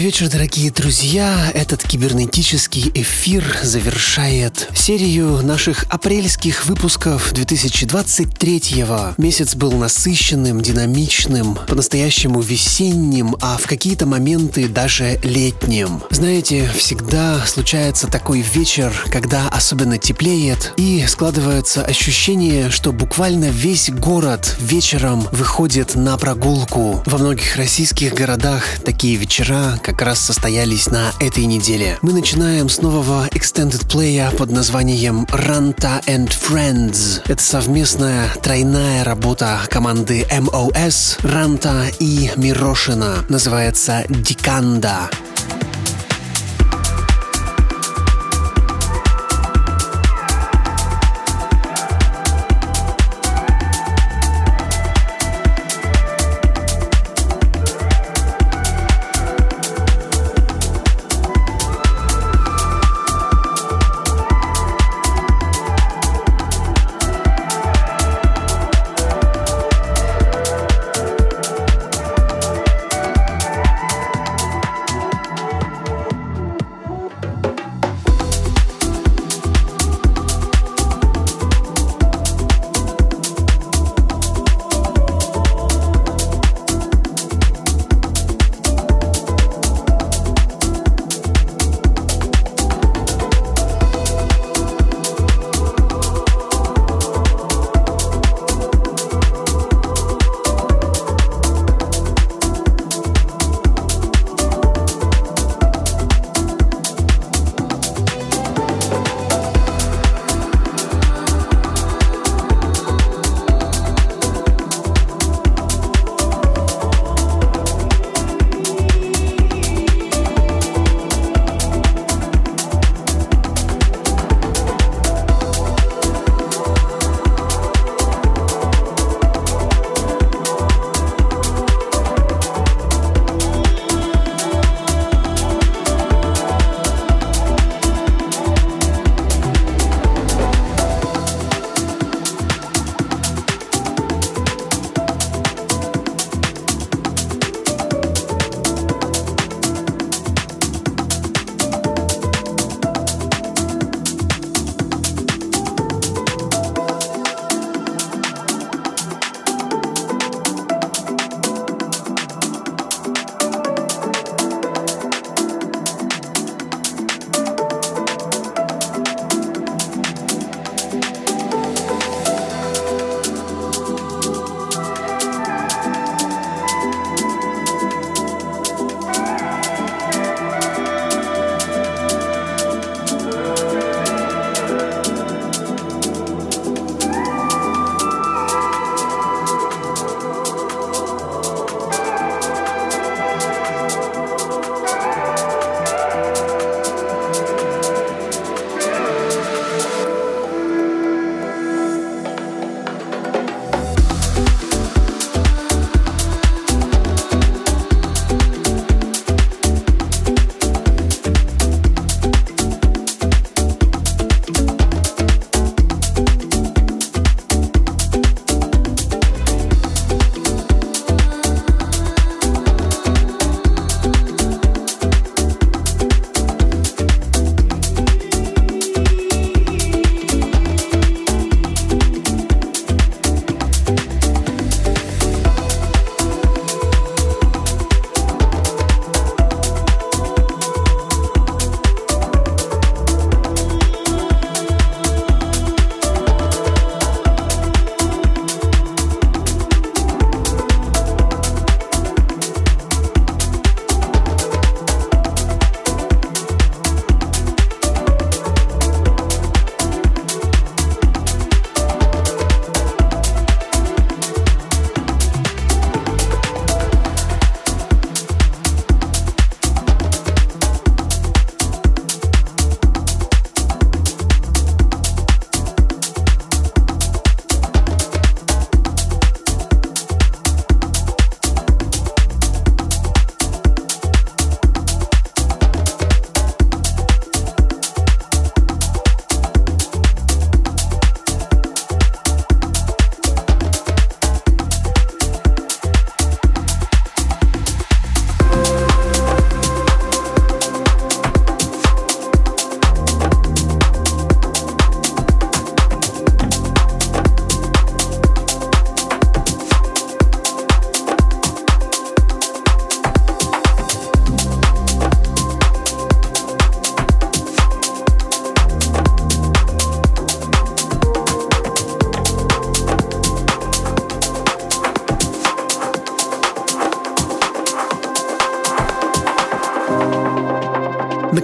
Добрый вечер, дорогие друзья. Этот кибернетический эфир завершает серию наших апрельских выпусков 2023-го. Месяц был насыщенным, динамичным, по-настоящему весенним, а в какие-то моменты даже летним. Знаете, всегда случается такой вечер, когда особенно теплеет, и складывается ощущение, что буквально весь город вечером выходит на прогулку. Во многих российских городах такие вечера как раз состоялись на этой неделе. Мы начинаем с нового extended play под названием Ranta and Friends. Это совместная тройная работа команды MOS, Ранта и Мирошина. Называется Диканда.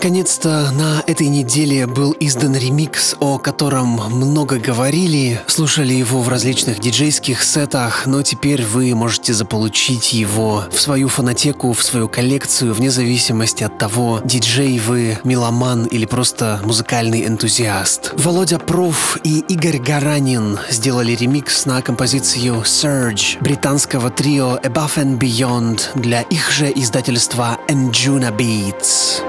Наконец-то на этой неделе был издан ремикс, о котором много говорили, слушали его в различных диджейских сетах, но теперь вы можете заполучить его в свою фонотеку, в свою коллекцию, вне зависимости от того, диджей вы, меломан или просто музыкальный энтузиаст. Володя Проф и Игорь Гаранин сделали ремикс на композицию Surge британского трио Above and Beyond для их же издательства Enjuna Beats.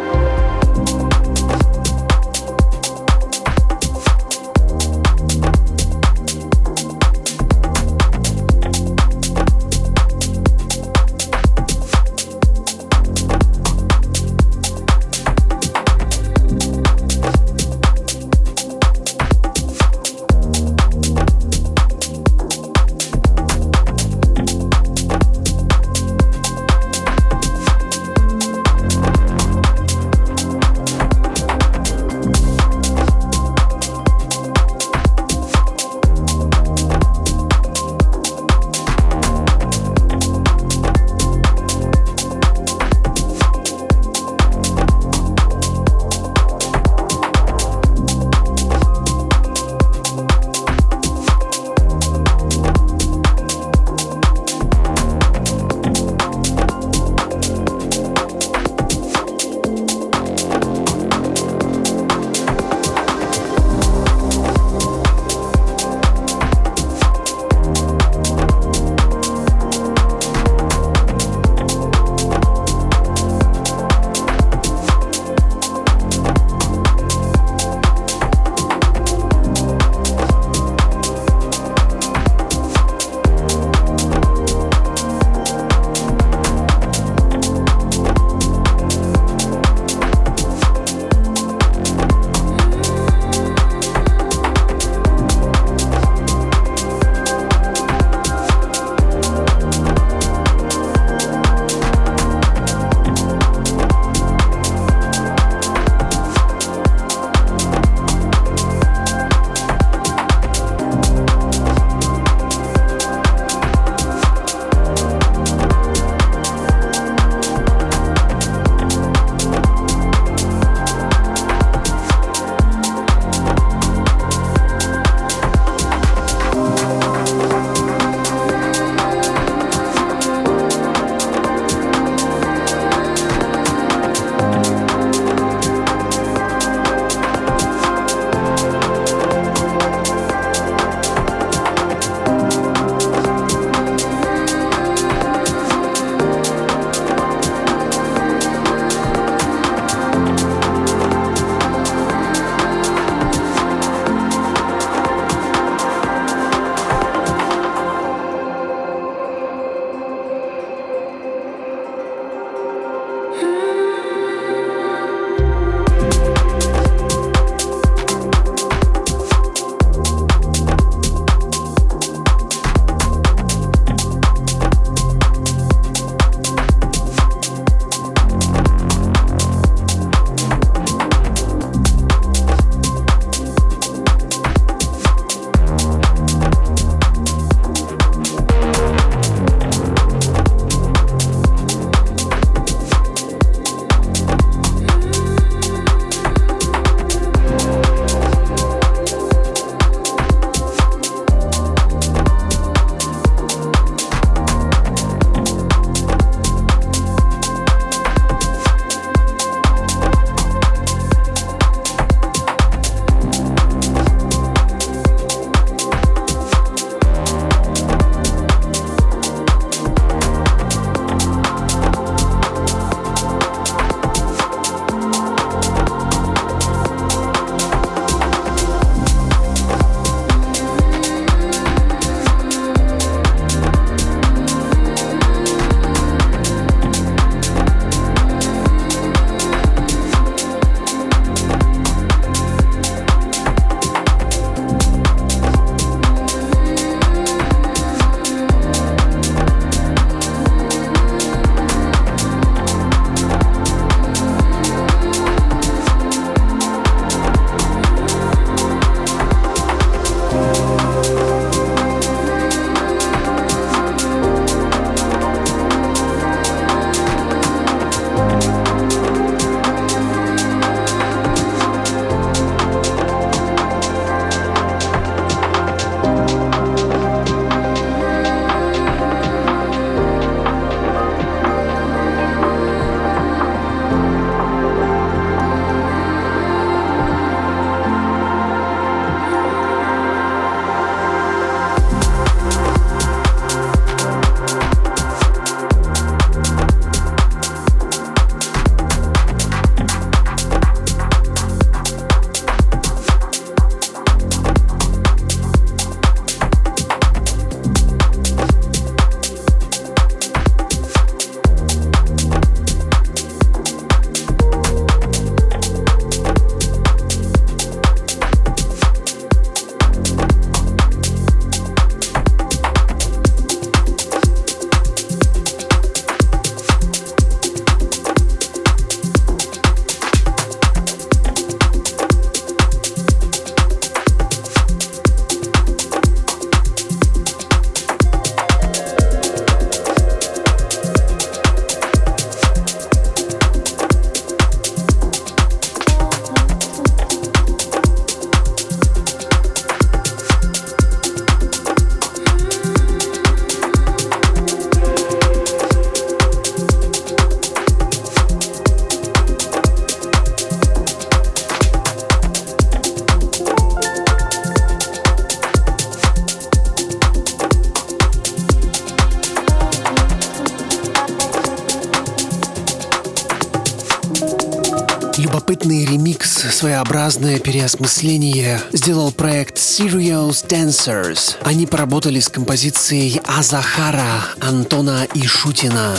Своеобразное переосмысление сделал проект Serious Dancers. Они поработали с композицией Азахара Антона Ишутина.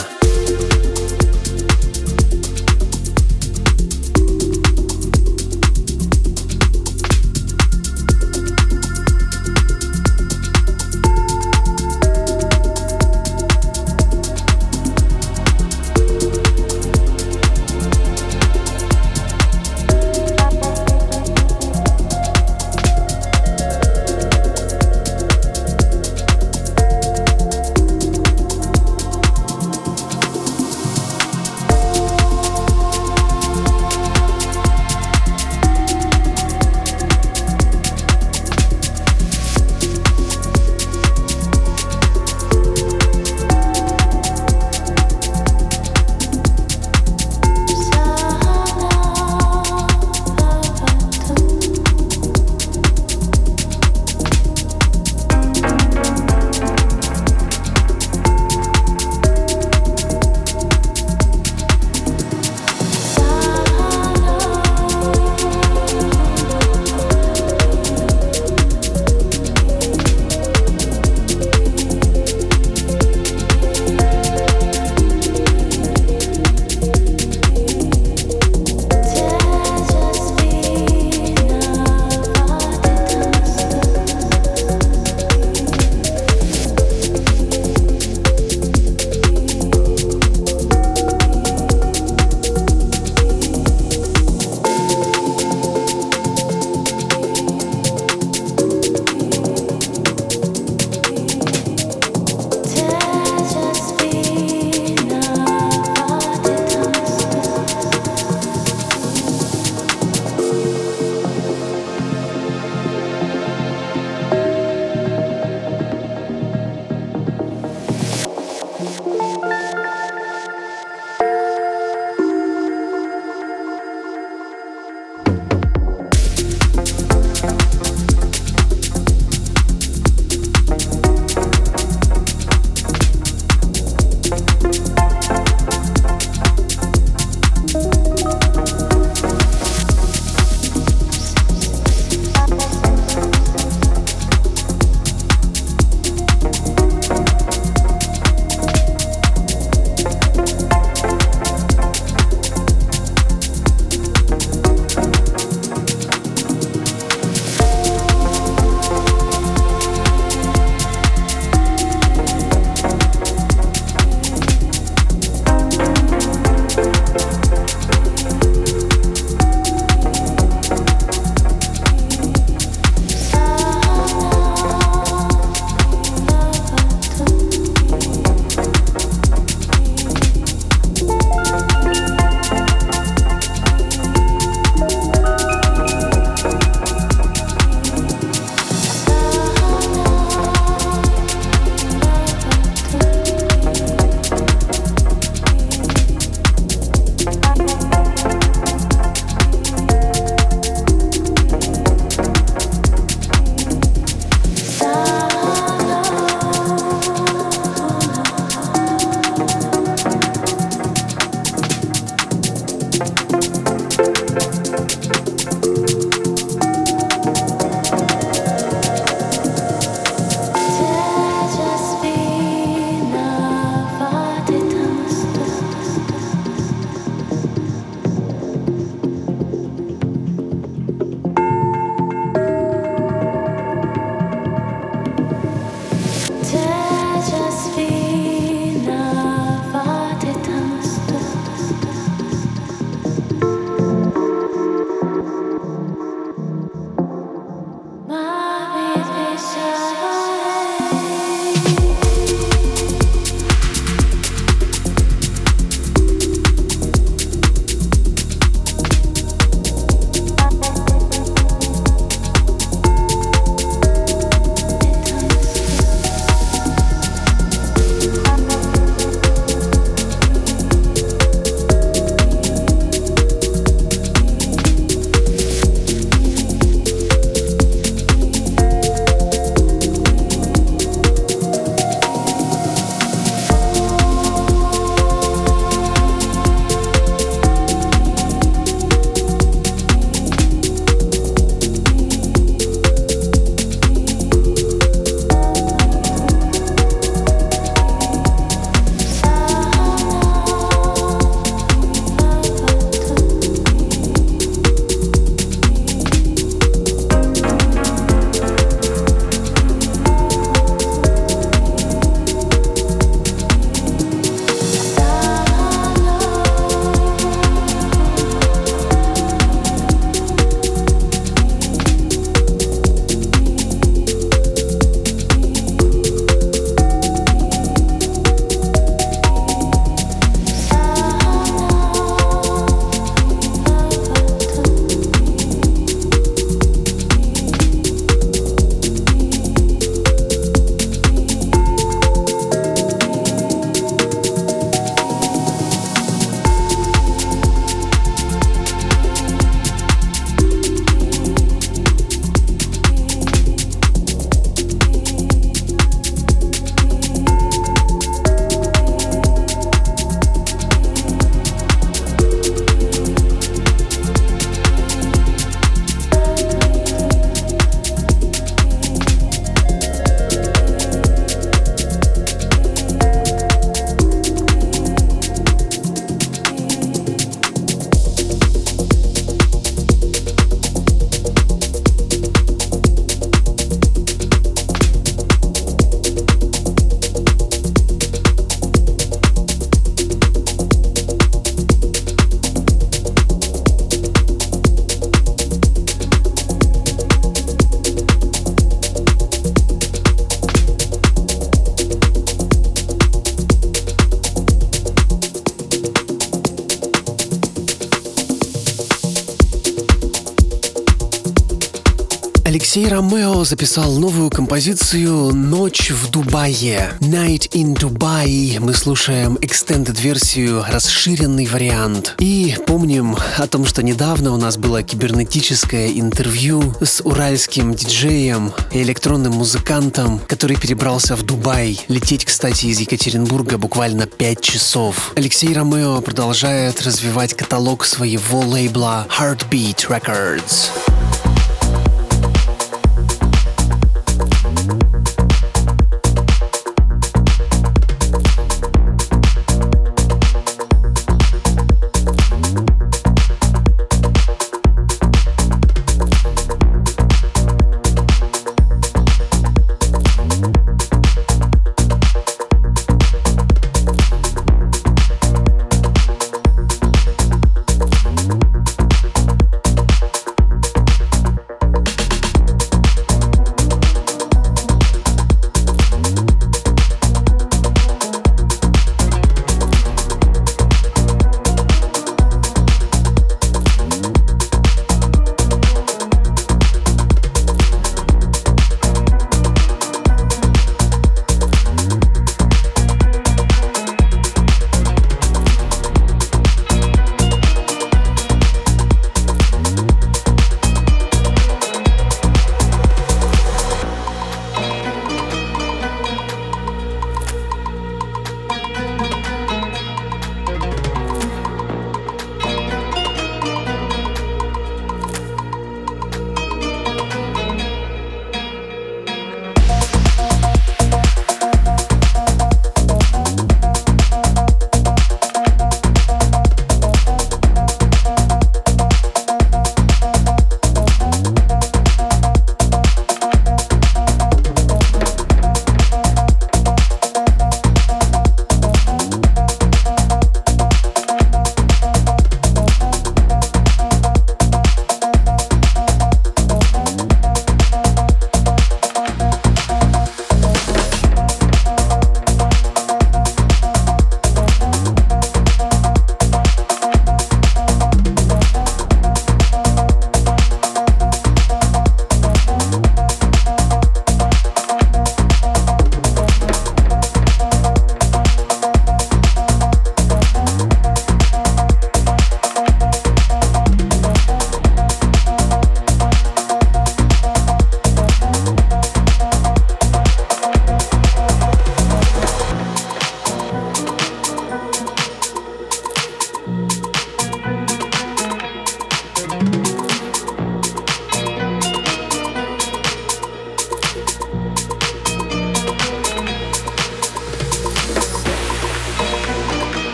Записал новую композицию «Ночь в Дубае». «Night in Dubai». Мы слушаем extended-версию, расширенный вариант. И помним о том, что недавно у нас было кибернетическое интервью с уральским диджеем и электронным музыкантом, который перебрался в Дубай. Лететь, кстати, из Екатеринбурга буквально 5 часов. Алексей Ромео продолжает развивать каталог своего лейбла Heartbeat Records.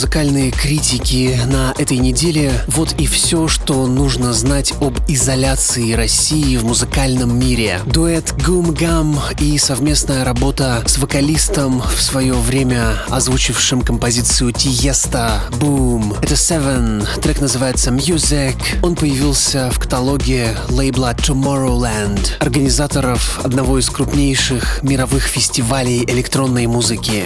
Музыкальные критики на этой неделе. Вот и все, что нужно знать об изоляции России в музыкальном мире. Дуэт Гум Гам и совместная работа с вокалистом в свое время озвучившим композицию Тиеста Boom. Это Seven. Трек называется Music. Он появился в каталоге лейбла Tomorrowland, организаторов одного из крупнейших мировых фестивалей электронной музыки.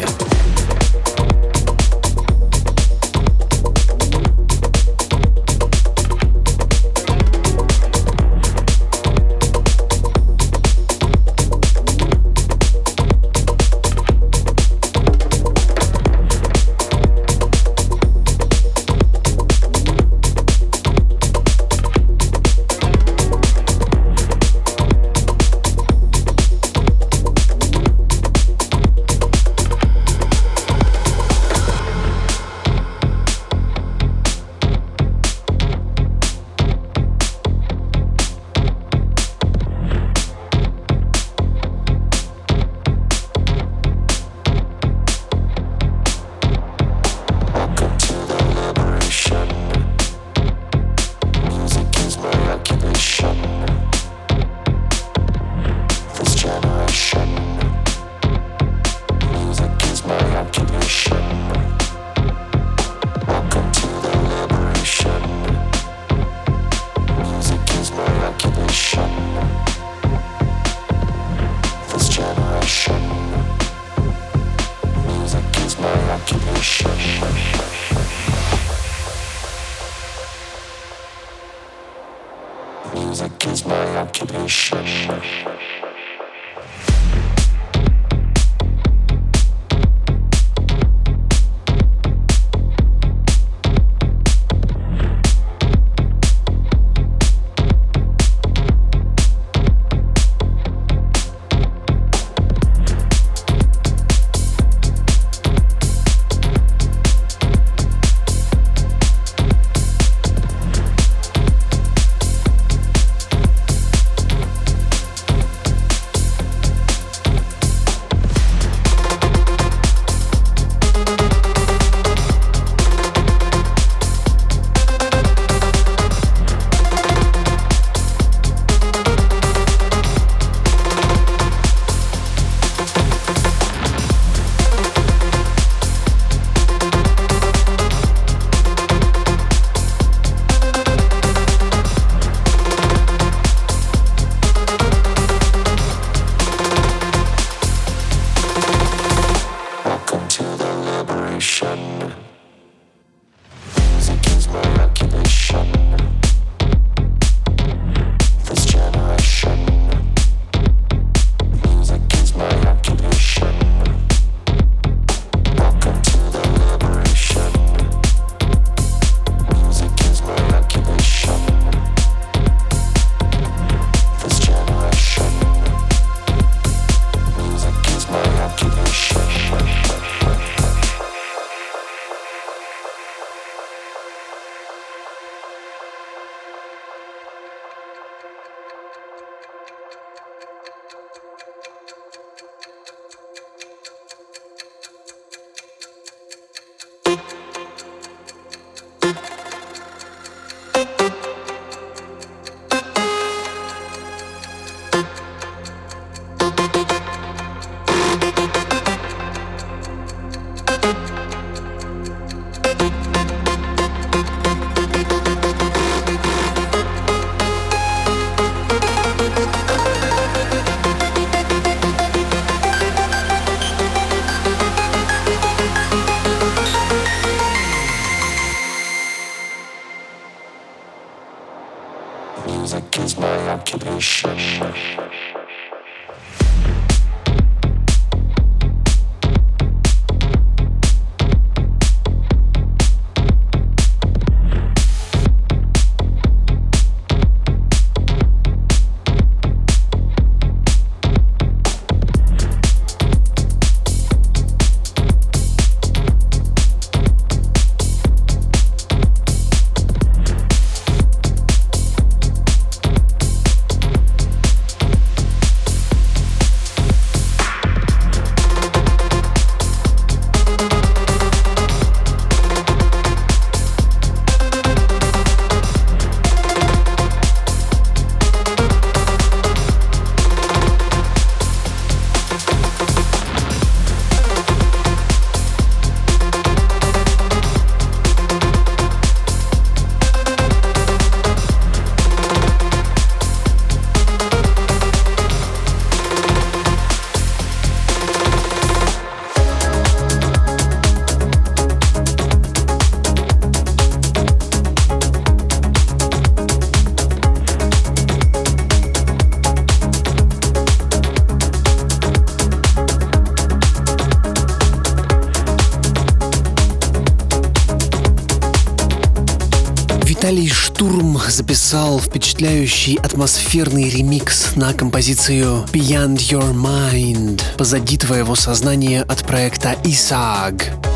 Впечатляющий атмосферный ремикс на композицию Beyond Your Mind «Позади твоего сознания» от проекта Исааг.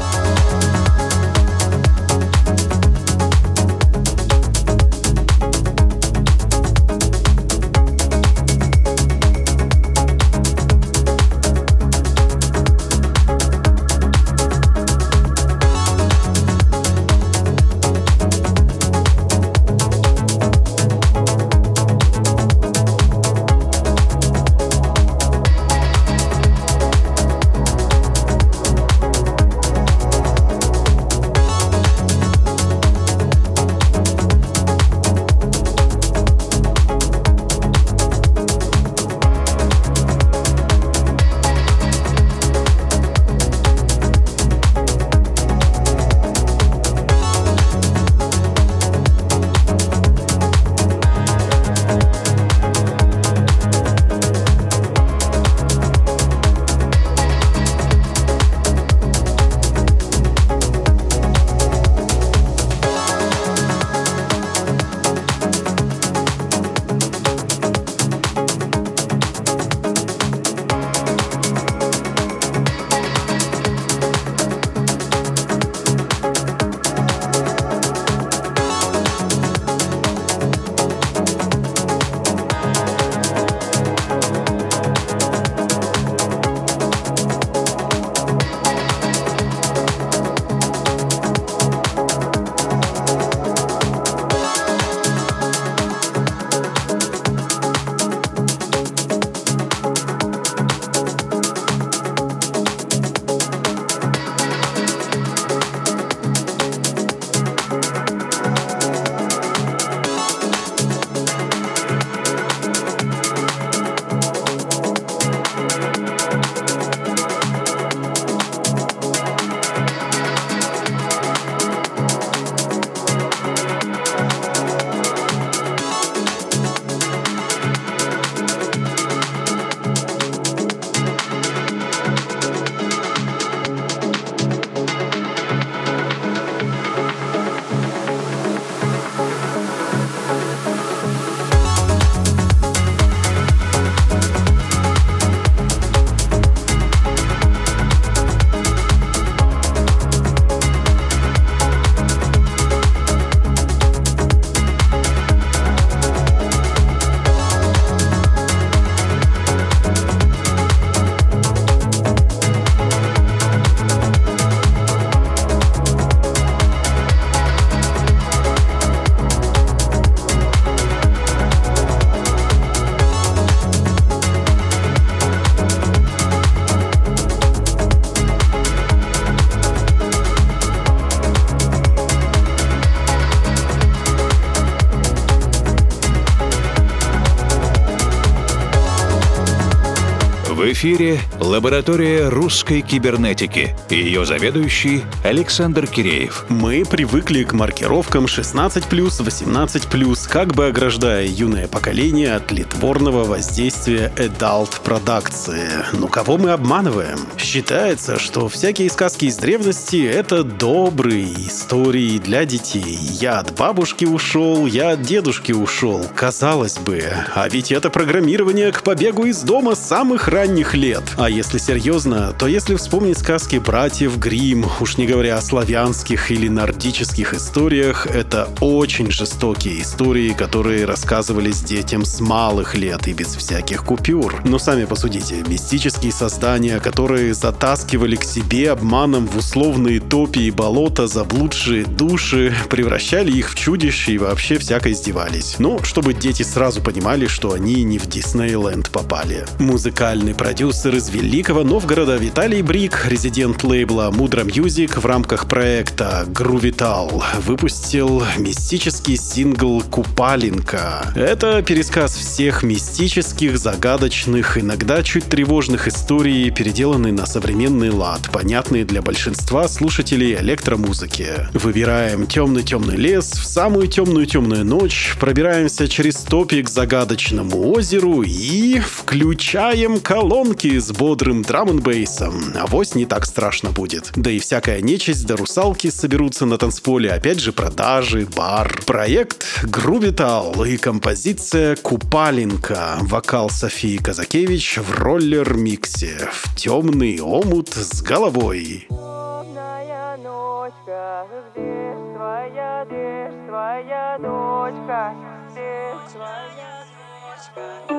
Эфире лаборатория русской кибернетики и ее заведующий Александр Киреев. Мы привыкли к маркировкам 16+, 18+, как бы ограждая юное поколение от литворного воздействия adult продакции. Но кого мы обманываем? Считается, что всякие сказки из древности — это добрые истории для детей. Я от бабушки ушел, я от дедушки ушел. Казалось бы, а ведь это программирование к побегу из дома с самых ранних лет. А если серьезно, то если вспомнить сказки братьев Грим, уж не говоря о славянских или нордических историях, это очень жестокие истории, которые рассказывались детям с малых лет и без всяких купюр. Но сами посудите, мистические создания, которые затаскивали к себе обманом в условные топи и болота заблудшие души, превращали их в чудищ и вообще всяко издевались. Ну, чтобы дети сразу понимали, что они не в Диснейленд попали. Музыкальный продюсер из Великого Новгорода Виталий Брик, резидент лейбла Mudra Music в рамках проекта Грувитал, выпустил мистический сингл «Купалинка». Это пересказ всех мистических, загадочных, иногда чуть тревожных историй, переделанный на современный лад, понятный для большинства слушателей электромузыки. Выбираем темный-темный лес в самую темную-темную ночь, пробираемся через топик к загадочному озеру и включаем колонки с бодрым драм н бейсом Авось не так страшно будет. Да и всякая нечисть да русалки соберутся на танцполе. Опять же продажи, бар. Проект Грубитал и композиция Купалинка. Вокал Софии Казакевич в роллер-миксе. В темный омут с головой. Темная ночка, где твоя, где твоя дочка? Где твоя дочка? Где?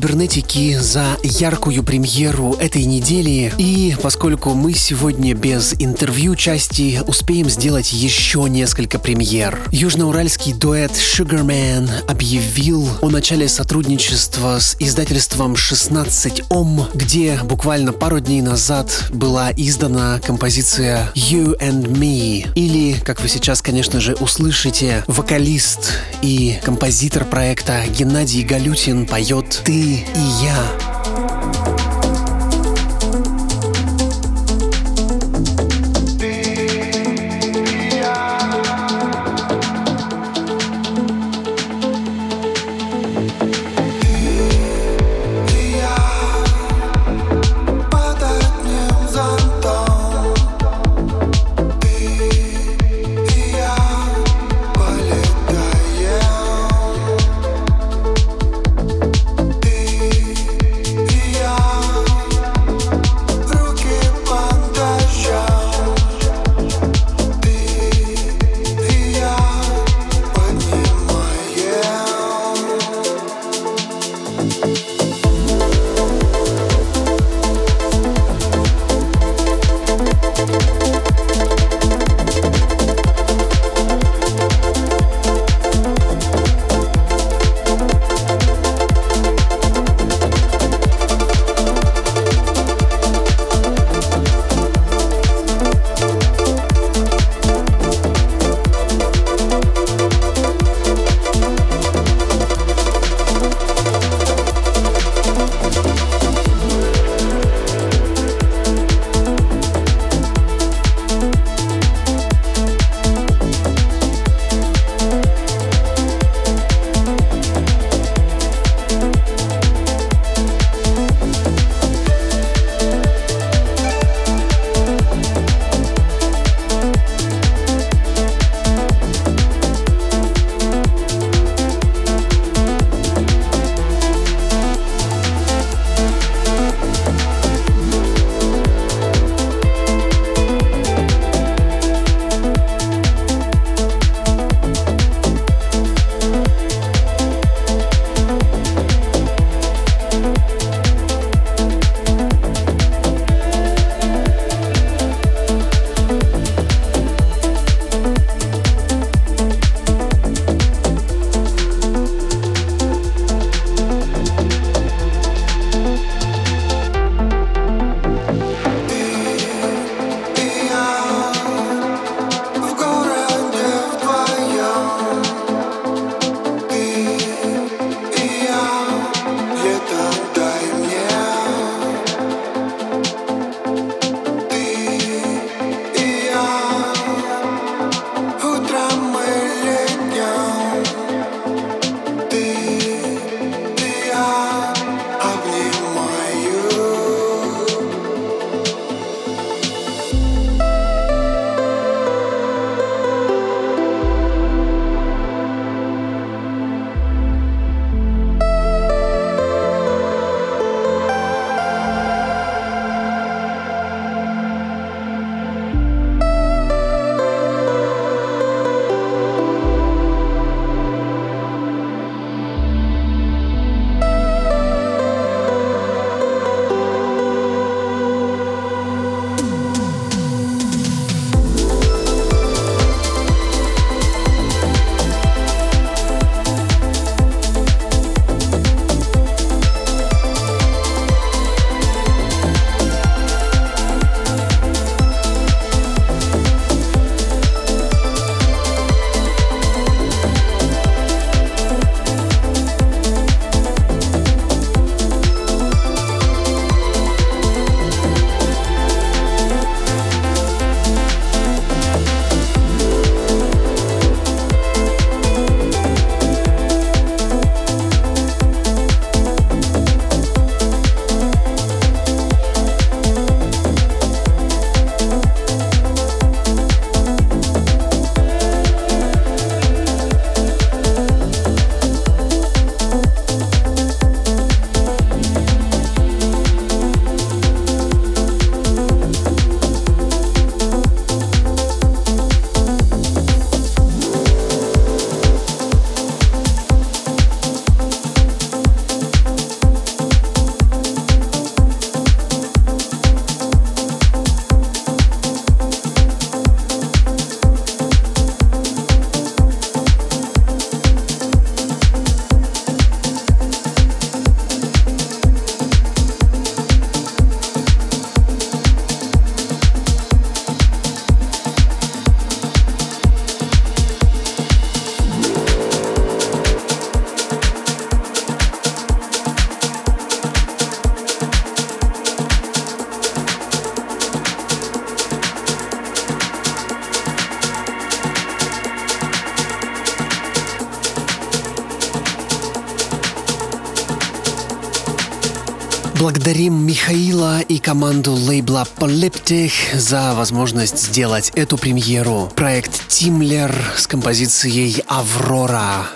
Кибернетики за яркую премьеру этой недели. И поскольку мы сегодня без интервью части, успеем сделать еще несколько премьер. Южноуральский дуэт Sugarman объявил о начале сотрудничества с издательством 16 Ом, где буквально пару дней назад была издана композиция You and Me. Или, как вы сейчас, конечно же, услышите, вокалист и композитор проекта Геннадий Галютин поет «Ты и я». Михаила и команду лейбла Polyptych за возможность сделать эту премьеру. Проект Тимлер с композицией «Аврора».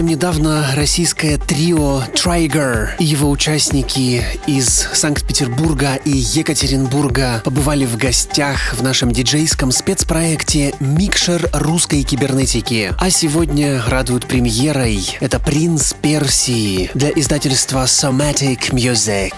Совсем недавно российское трио Trigger и его участники из Санкт-Петербурга и Екатеринбурга побывали в гостях в нашем диджейском спецпроекте «Микшер русской кибернетики». А сегодня радуют премьерой. Это «Принц Персии» для издательства Somatic Music.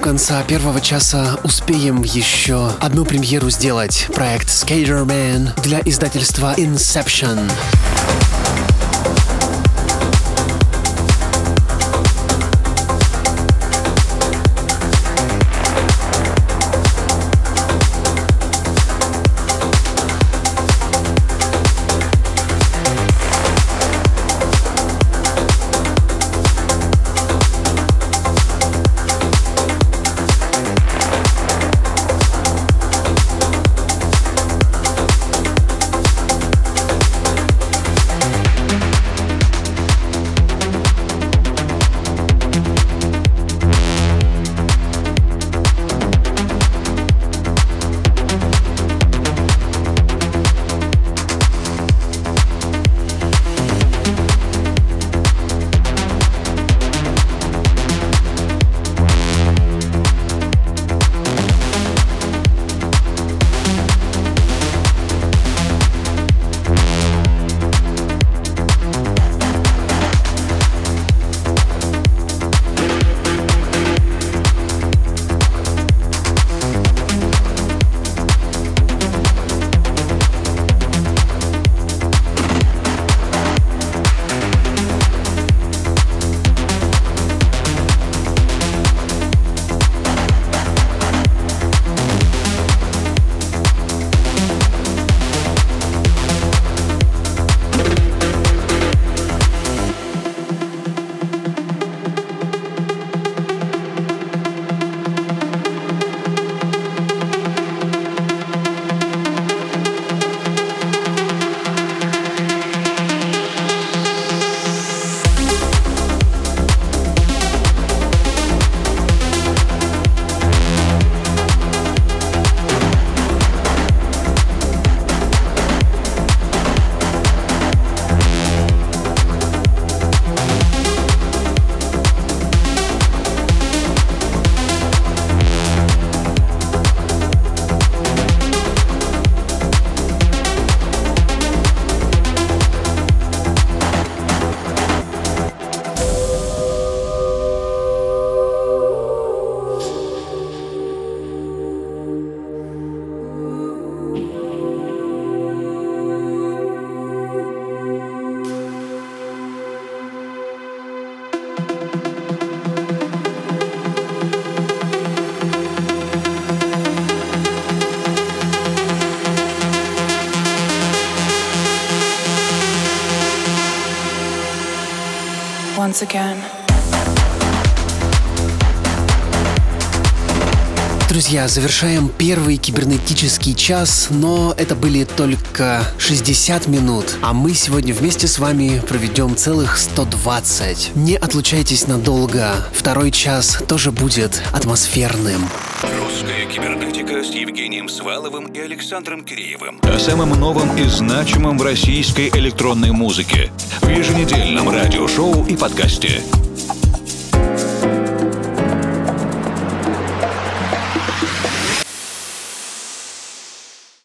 Конца первого часа успеем еще одну премьеру сделать. Проект Skaterman для издательства Inception. Once again. Друзья, завершаем первый кибернетический час, но это были только 60 минут, а мы сегодня вместе с вами проведем целых 120. Не отлучайтесь надолго, второй час тоже будет атмосферным. Русская кибернетика с Евгением Сваловым и Александром Киреевым. О самом новом и значимом в российской электронной музыке еженедельном радиошоу и подкасте.